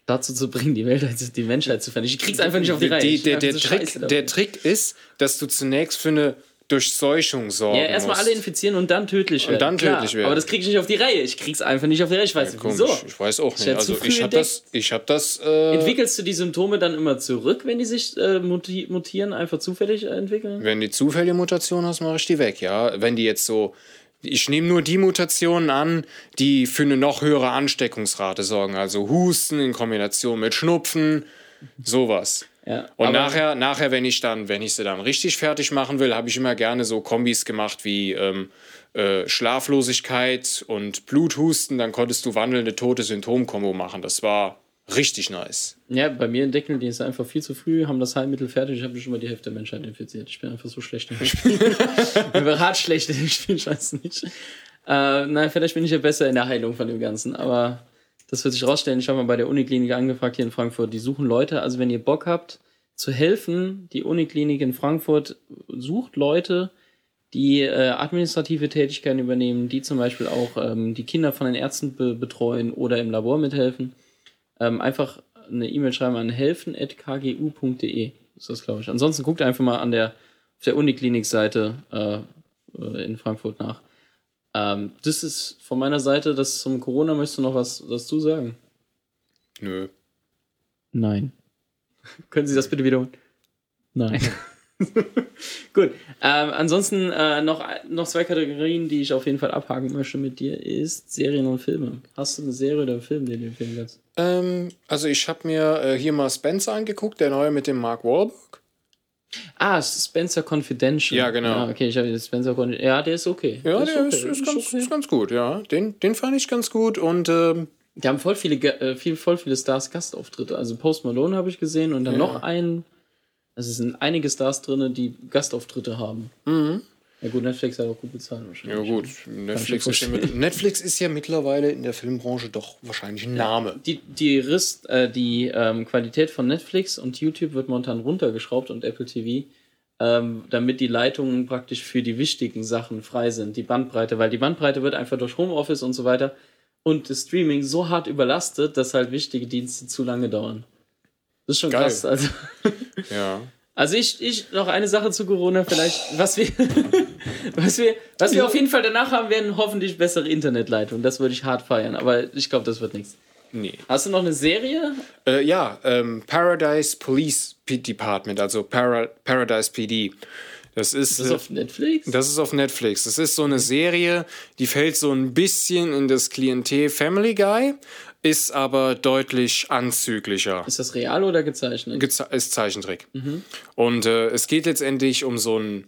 dazu zu bringen, die Welt, die Menschheit zu vernichten. Ich krieg's einfach nicht auf die Reihe. Die, der, der, Trick, der Trick ist, dass du zunächst für eine Durchseuchung sorgen. Ja, erstmal alle infizieren und dann tödlich werden. Und dann Klar, tödlich werden. Aber das krieg ich nicht auf die Reihe. Ich krieg's einfach nicht auf die Reihe. Ich weiß ja, nicht wieso. Ich weiß auch nicht. Also ich habe das. Ich hab das äh Entwickelst du die Symptome dann immer zurück, wenn die sich äh, mutieren, einfach zufällig entwickeln? Wenn die zufällige Mutation hast, mache ich die weg, ja. Wenn die jetzt so. Ich nehme nur die Mutationen an, die für eine noch höhere Ansteckungsrate sorgen. Also Husten in Kombination mit Schnupfen, sowas. Ja, und nachher, nachher, wenn ich dann, wenn ich sie dann richtig fertig machen will, habe ich immer gerne so Kombis gemacht wie ähm, äh, Schlaflosigkeit und Bluthusten. Dann konntest du wandelnde tote Symptomkombo machen. Das war richtig nice. Ja, bei mir entdecken die es einfach viel zu früh, haben das Heilmittel fertig. Ich habe schon mal die Hälfte der Menschheit infiziert. Ich bin einfach so schlecht im Spiel. ich bin hart schlecht im Spiel, ich weiß nicht. Äh, nein, vielleicht bin ich ja besser in der Heilung von dem Ganzen, aber das wird sich rausstellen. Ich habe mal bei der Uniklinik angefragt hier in Frankfurt. Die suchen Leute. Also wenn ihr Bock habt zu helfen, die Uniklinik in Frankfurt sucht Leute, die äh, administrative Tätigkeiten übernehmen, die zum Beispiel auch ähm, die Kinder von den Ärzten be betreuen oder im Labor mithelfen. Ähm, einfach eine E-Mail schreiben an helfen.kgu.de. Ist das, glaube ich. Ansonsten guckt einfach mal an der, auf der Uniklinik-Seite äh, äh in Frankfurt nach. Ähm, das ist von meiner Seite, das zum Corona möchtest du noch was dazu sagen? Nö. Nein. Können Sie das bitte wiederholen? Nein. Gut. Ähm, ansonsten äh, noch, noch zwei Kategorien, die ich auf jeden Fall abhaken möchte mit dir, ist Serien und Filme. Hast du eine Serie oder einen Film, den du empfehlen kannst? Ähm, also ich habe mir äh, hier mal Spencer angeguckt, der neue mit dem Mark Wahlberg. Ah, Spencer Confidential. Ja, genau. Ja, okay, ich habe Spencer Confidential. Ja, der ist okay. Ja, der, der ist, okay. ist, ist, ganz, okay. ist, ganz, gut, ja. Den, den fand ich ganz gut und. Ähm, die haben voll viele, äh, viel, voll viele Stars Gastauftritte. Also Post Malone habe ich gesehen und dann ja. noch einen. Also es sind einige Stars drin, die Gastauftritte haben. Mhm. Ja gut, Netflix hat auch gut bezahlt wahrscheinlich. Ja gut, Netflix ist ja, mit, Netflix ist ja mittlerweile in der Filmbranche doch wahrscheinlich ein Name. Die, die, Rist, äh, die ähm, Qualität von Netflix und YouTube wird momentan runtergeschraubt und Apple TV ähm, damit die Leitungen praktisch für die wichtigen Sachen frei sind, die Bandbreite, weil die Bandbreite wird einfach durch Homeoffice und so weiter und das Streaming so hart überlastet, dass halt wichtige Dienste zu lange dauern. Das ist schon Geil. krass. Also, ja. Also ich, ich noch eine Sache zu Corona vielleicht, was wir, was wir, was wir auf jeden Fall danach haben werden, hoffentlich bessere Internetleitung. Das würde ich hart feiern, aber ich glaube, das wird nichts. Nee. Hast du noch eine Serie? Äh, ja, ähm, Paradise Police Department, also Para Paradise PD. Das ist, ist das auf Netflix? Das ist auf Netflix. Das ist so eine Serie, die fällt so ein bisschen in das Klientel Family Guy, ist aber deutlich anzüglicher. Ist das real oder gezeichnet? Geze ist Zeichentrick. Mhm. Und äh, es geht letztendlich um so ein,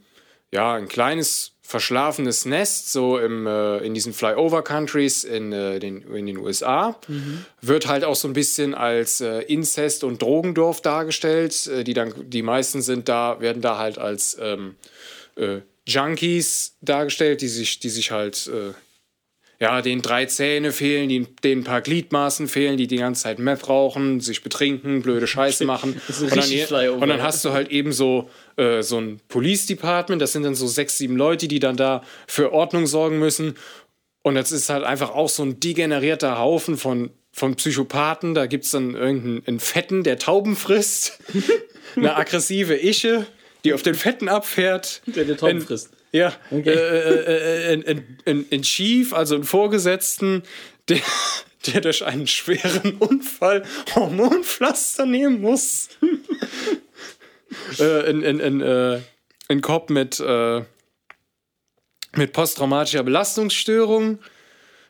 ja, ein kleines verschlafenes Nest, so im, äh, in diesen Flyover-Countries in, äh, den, in den USA. Mhm. Wird halt auch so ein bisschen als äh, Inzest- und Drogendorf dargestellt. Äh, die, dann, die meisten sind da, werden da halt als ähm, äh, Junkies dargestellt, die sich, die sich halt äh, ja, denen drei Zähne fehlen, denen, denen ein paar Gliedmaßen fehlen, die die ganze Zeit Meth rauchen, sich betrinken, blöde Scheiße machen. und, dann, und dann hast du halt eben so, äh, so ein Police Department, das sind dann so sechs, sieben Leute, die dann da für Ordnung sorgen müssen. Und das ist halt einfach auch so ein degenerierter Haufen von, von Psychopathen. Da gibt es dann irgendeinen Fetten, der Tauben frisst, eine aggressive Ische, die auf den Fetten abfährt. Der den Tauben frisst. Ja, okay. äh, äh, äh, ein, Chief, also einen Vorgesetzten, der, der durch einen schweren Unfall Hormonpflaster nehmen muss. äh, ein, ein, ein, äh, ein Cop mit, äh, mit posttraumatischer Belastungsstörung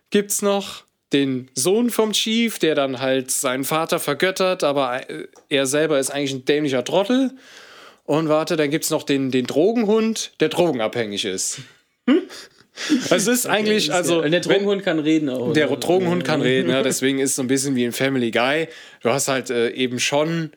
gibt's noch. Den Sohn vom Chief, der dann halt seinen Vater vergöttert, aber er selber ist eigentlich ein dämlicher Trottel. Und warte, dann gibt es noch den, den Drogenhund, der drogenabhängig ist. Es ist eigentlich, also. Und der Drogenhund kann reden auch. Der oder? Drogenhund kann reden, ja, deswegen ist es so ein bisschen wie in Family Guy. Du hast halt äh, eben schon,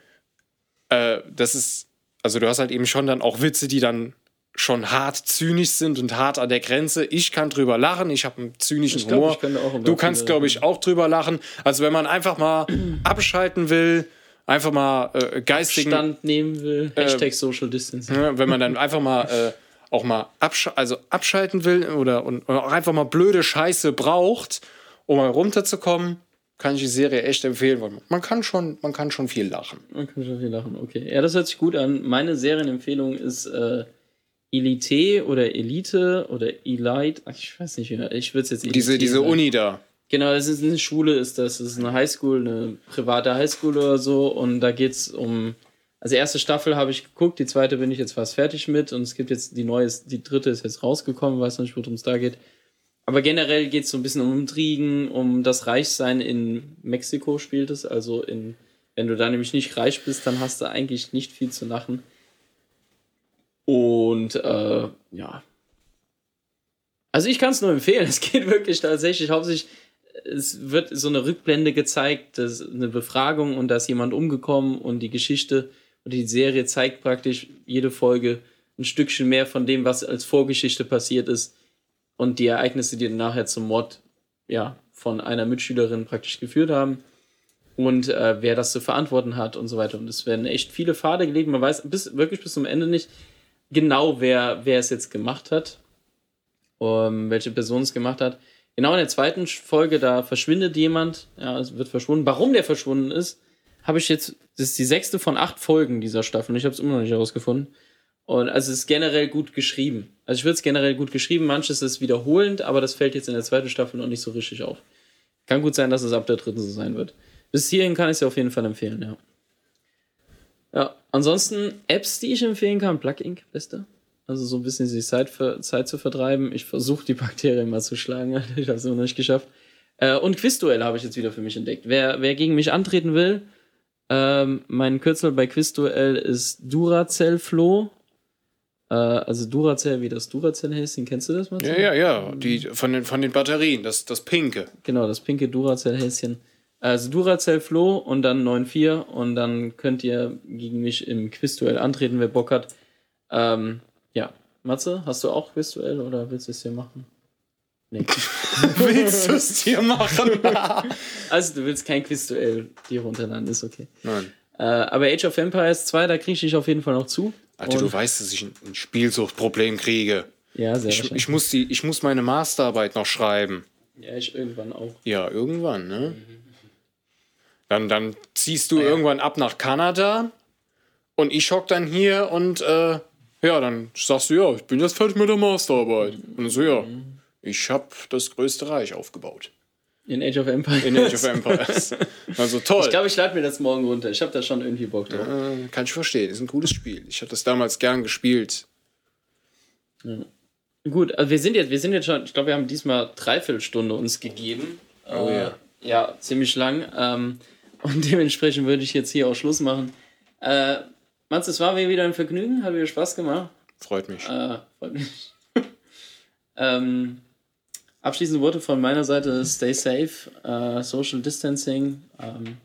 äh, das ist, also du hast halt eben schon dann auch Witze, die dann schon hart zynisch sind und hart an der Grenze. Ich kann drüber lachen, ich habe einen zynischen ich Humor. Glaub, du kannst, glaube ich, auch drüber lachen. Also wenn man einfach mal abschalten will, einfach mal äh, geistigen Stand nehmen will. Äh, Hashtag Social Distancing. Ja, wenn man dann einfach mal äh, auch mal absch also abschalten will oder und, oder auch einfach mal blöde Scheiße braucht, um mal runterzukommen, kann ich die Serie echt empfehlen, man kann schon, man kann schon viel lachen. Man kann schon viel lachen, okay. Ja, das hört sich gut an. Meine Serienempfehlung ist äh, Elite oder Elite oder Elite. Ach, ich weiß nicht, ich würde es jetzt Diese, diese Uni da. Genau, das ist eine Schule, ist das. Das ist eine Highschool, eine private Highschool oder so. Und da geht es um. Also erste Staffel habe ich geguckt, die zweite bin ich jetzt fast fertig mit und es gibt jetzt die neue, die dritte ist jetzt rausgekommen, weiß noch nicht, worum es da geht. Aber generell geht es so ein bisschen um Intrigen, um das Reichsein in Mexiko spielt es. Also in, wenn du da nämlich nicht reich bist, dann hast du eigentlich nicht viel zu lachen. Und äh, ja. Also ich kann es nur empfehlen. Es geht wirklich tatsächlich hauptsächlich es wird so eine Rückblende gezeigt, das ist eine Befragung und da ist jemand umgekommen und die Geschichte und die Serie zeigt praktisch jede Folge ein Stückchen mehr von dem, was als Vorgeschichte passiert ist und die Ereignisse, die dann nachher zum Mord ja, von einer Mitschülerin praktisch geführt haben und äh, wer das zu verantworten hat und so weiter. Und es werden echt viele Pfade gelegt. Man weiß bis, wirklich bis zum Ende nicht genau, wer, wer es jetzt gemacht hat, um, ähm, welche Person es gemacht hat. Genau in der zweiten Folge, da verschwindet jemand, ja, es wird verschwunden. Warum der verschwunden ist, habe ich jetzt, das ist die sechste von acht Folgen dieser Staffel ich habe es immer noch nicht herausgefunden. Und also es ist generell gut geschrieben. Also ich würde es generell gut geschrieben, manches ist wiederholend, aber das fällt jetzt in der zweiten Staffel noch nicht so richtig auf. Kann gut sein, dass es ab der dritten so sein wird. Bis hierhin kann ich es ja auf jeden Fall empfehlen, ja. Ja, ansonsten Apps, die ich empfehlen kann, Plug Inc, beste. Also so ein bisschen die Zeit, für, Zeit zu vertreiben. Ich versuche die Bakterien mal zu schlagen, ich habe es immer noch nicht geschafft. Äh, und Quizduell habe ich jetzt wieder für mich entdeckt. Wer, wer gegen mich antreten will, ähm, mein Kürzel bei Quizduell ist Duracell Flo. Äh, also Duracell wie das Duracell-Häschen, kennst du das mal? Ja, ja, ja. Die, von, den, von den Batterien, das, das pinke. Genau, das pinke Duracell-Häschen. Also Duracell Flo und dann 9-4 und dann könnt ihr gegen mich im Quizduell antreten, wer Bock hat. Ähm, ja. Matze, hast du auch Quizduell oder willst du es hier machen? Nee. willst du es dir machen? also, du willst kein Quizduell dir runterladen, ist okay. Nein. Äh, aber Age of Empires 2, da kriege ich dich auf jeden Fall noch zu. Alter, du weißt, dass ich ein, ein Spielsuchtproblem kriege. Ja, sehr ich, ich, muss die, ich muss meine Masterarbeit noch schreiben. Ja, ich irgendwann auch. Ja, irgendwann, ne? Dann, dann ziehst du ja. irgendwann ab nach Kanada und ich hock dann hier und äh, ja, dann sagst du, ja, ich bin jetzt fertig mit der Masterarbeit. Und so, ja, ich hab das größte Reich aufgebaut. In Age of Empires. In Age of Empires. Also toll. Ich glaube, ich lade mir das morgen runter. Ich habe da schon irgendwie Bock drauf. Ja, kann ich verstehen. Ist ein cooles Spiel. Ich habe das damals gern gespielt. Ja. Gut, also wir sind jetzt, wir sind jetzt schon, ich glaube, wir haben diesmal dreiviertel Stunde uns gegeben. Oh äh, ja. Ja, ziemlich lang. Ähm, und dementsprechend würde ich jetzt hier auch Schluss machen. Äh, Mats, es war mir wieder ein Vergnügen, hat mir Spaß gemacht. Freut mich. Äh, freut mich. ähm, abschließende Worte von meiner Seite: Stay safe, uh, Social Distancing, ähm,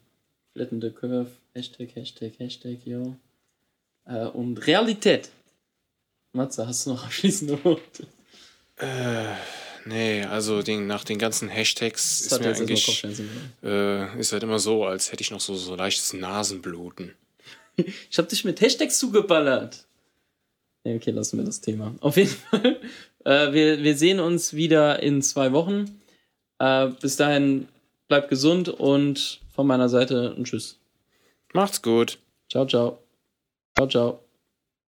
Flatten the Curve, Hashtag, Hashtag, Hashtag, yo. Äh, und Realität. Matze, hast du noch abschließende Worte? Äh, nee, also den, nach den ganzen Hashtags das ist mir eigentlich äh, ist halt immer so, als hätte ich noch so, so leichtes Nasenbluten. ich habe dich mit Hashtags zugeballert. Okay, lassen wir das Thema. Auf jeden Fall, äh, wir, wir sehen uns wieder in zwei Wochen. Äh, bis dahin, bleibt gesund und von meiner Seite ein Tschüss. Macht's gut. Ciao, ciao. Ciao, ciao.